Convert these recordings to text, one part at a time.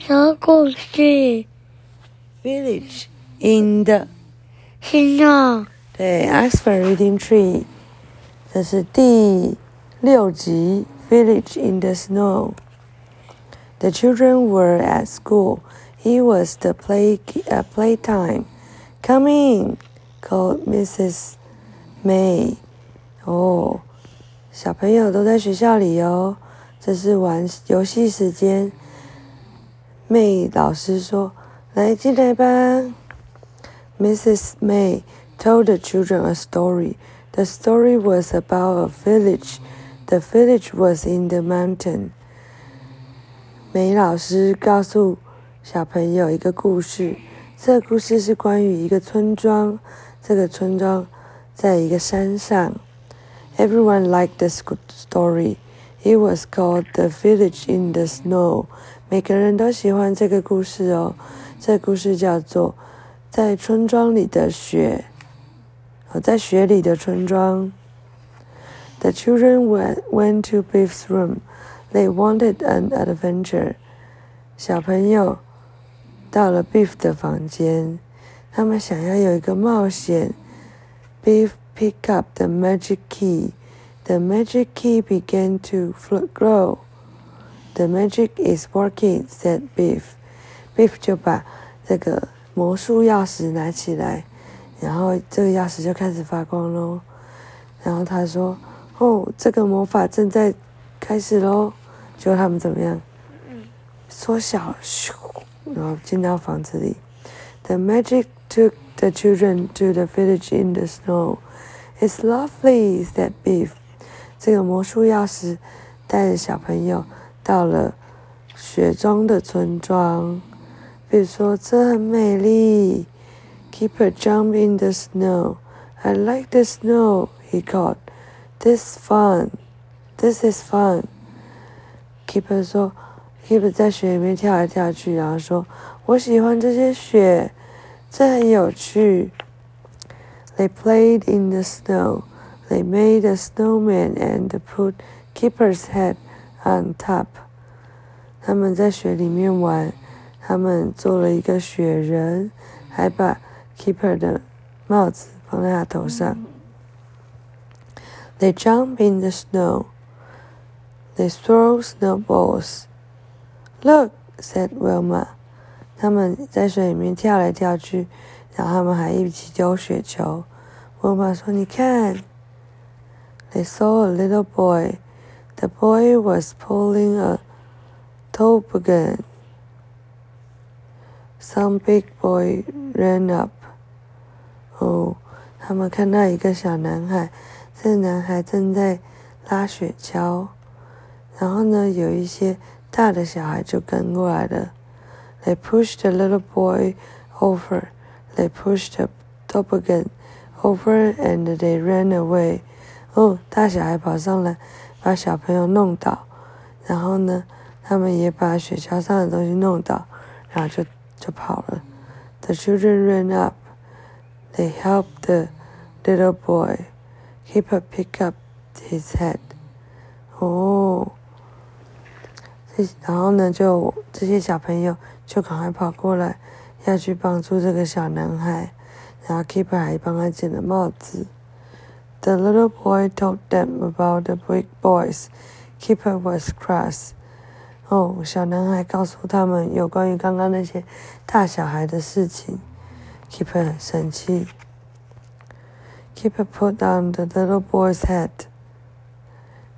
什么故事？ Village in the 新的对 Oxford Reading Tree，这是第六集 Village in the Snow。The children were at school. It was the play uh, playtime. Come in, called Mrs. May. 哦，小朋友都在学校里哦，这是玩游戏时间。 May 老师说：“来进来吧。” Mrs. May told the children a story. The story was about a village. The village was in the mountain. 梅老师告诉小朋友一个故事，这个故事是关于一个村庄，这个村庄在一个山上。Everyone liked the story. It was called The Village in the Snow. 每个人都喜欢这个故事哦。这个故事叫做在村庄里的雪，哦，在雪里的村庄。The children went went to Biff's room. They wanted an adventure. 小朋友到了 Biff 的房间，他们想要有一个冒险。Biff picked up the magic key. The magic key began to glow. The magic is working, said Biff. Biff 就把这个魔术钥匙拿起来，然后这个钥匙就开始发光喽。然后他说：“哦，这个魔法正在开始喽。”结果他们怎么样？缩小，咻，然后进到房子里。The magic took the children to the village in the snow. It's lovely, said Biff. 这个魔术钥匙带着小朋友到了雪中的村庄。比如说，这很美丽。Keeper jump in the snow. I like the snow, he called. This fun. This is fun. Keeper 说，Keeper 在雪里面跳来跳去，然后说：“我喜欢这些雪，这很有趣。” They played in the snow. They made a snowman and put Keeper's head on top. 他们在雪里面玩，他们做了一个雪人，还把 Keeper 的帽子放在他头上。They jump in the snow. They throw snowballs. Look, said Wilma. 他们在水里面跳来跳去，然后他们还一起丢雪球。Wilma 说：“你看。” They saw a little boy. The boy was pulling a toboggan. Some big boy ran up. 哦，他们看到一个小男孩，这个男孩正在拉雪橇。然后呢，有一些大的小孩就跟过来了。They pushed the little boy over. They pushed the toboggan over, and they ran away. 哦，大小孩跑上来， 把小朋友弄倒。然后呢，他们也把雪橇上的东西弄倒，然后就就跑了。The children ran up. They helped the little boy. Keeper pick up his head. 哦。这然后呢，就这些小朋友就赶快跑过来，要去帮助这个小男孩。然后 Keeper 还帮他捡了帽子。The little boy told them about the big boys. Keeper was cross. 哦，小男孩告诉他们有关于刚刚那些大小孩的事情。Keeper 很生气。Keeper put on the little boy's head.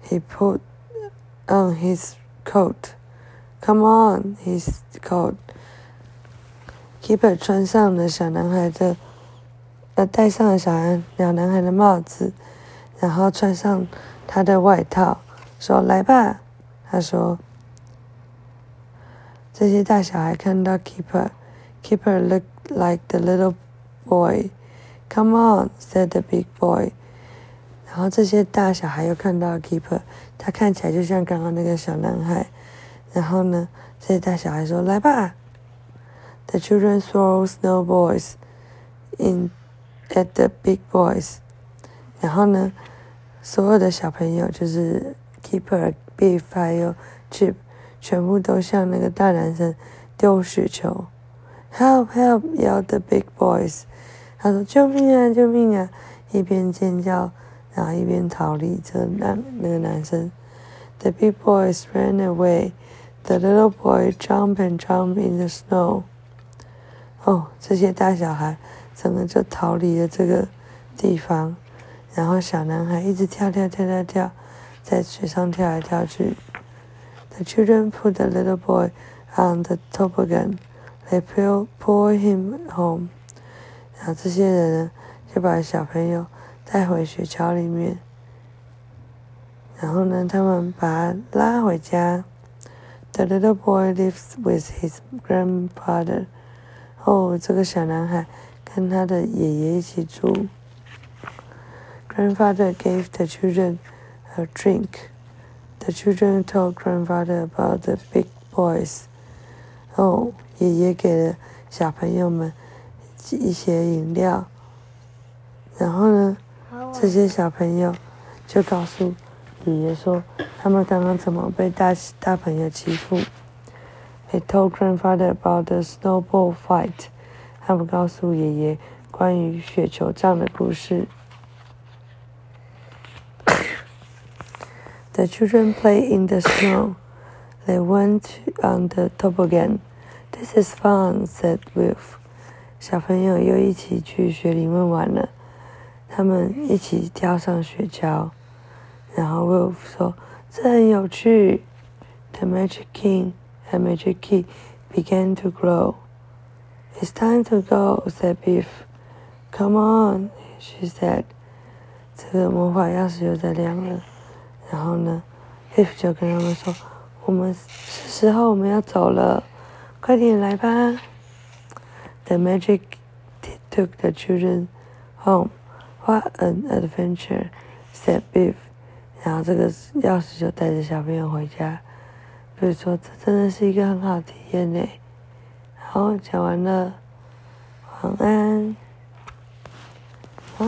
He put on his coat. Come on, he's called. Keeper 穿上了小男孩的， 呃，戴上了小小男孩的帽子，然后穿上他的外套，说：“来吧。”他说：“这些大小孩看到 Keeper，Keeper looked like the little boy. Come on, said the big boy. 然后这些大小孩又看到 Keeper，他看起来就像刚刚那个小男孩。然后呢，这些大小孩说：“来吧。” The children throw snowballs in at the big boys. 然后呢，所有的小朋友就是 Keeper、Beef 还有 Chip，全部都向那个大男生丢雪球。Help! help yell the big boys. 他说：“救命啊！救命啊！”一边尖叫，然后一边逃离。这男那个男生，The big boys ran away. The little boy jump and jump in the snow. 哦，这些大小孩整个就逃离了这个地方，然后小男孩一直跳跳跳跳跳，在水上跳来跳去。The children put the little boy on the toboggan. They pull pull him home. 然后这些人呢，就把小朋友带回雪橇里面，然后呢，他们把他拉回家。The little boy lives with his grandfather. 哦，这个小男孩跟他的爷爷一起住。Grandfather gave the children a drink. The children told grandfather about the big boys. 哦，爷爷给了小朋友们一些饮料，然后呢，这些小朋友就告诉爷爷说，他们刚刚怎么被大大朋友欺负。They told grandfather about the snowball fight. 他们告诉爷爷关于雪球仗的故事。The children play in the snow. They went on the toboggan. This is fun," said Wolf. 小朋友又一起去雪里面玩了。他们一起跳上雪橇。然后 Wolf 说：“这很有趣。” The magic king and magic key began to glow. It's time to go, said Beef. Come on, she said. 这个魔法钥匙又在亮了。然后呢，Beef 就跟他们说：“我们是时候我们要走了，快点来吧。” The magic took the children home. What an adventure, said Beef. 然后这个钥匙就带着小朋友回家，所以说这真的是一个很好体验呢。好，讲完了，晚安，好。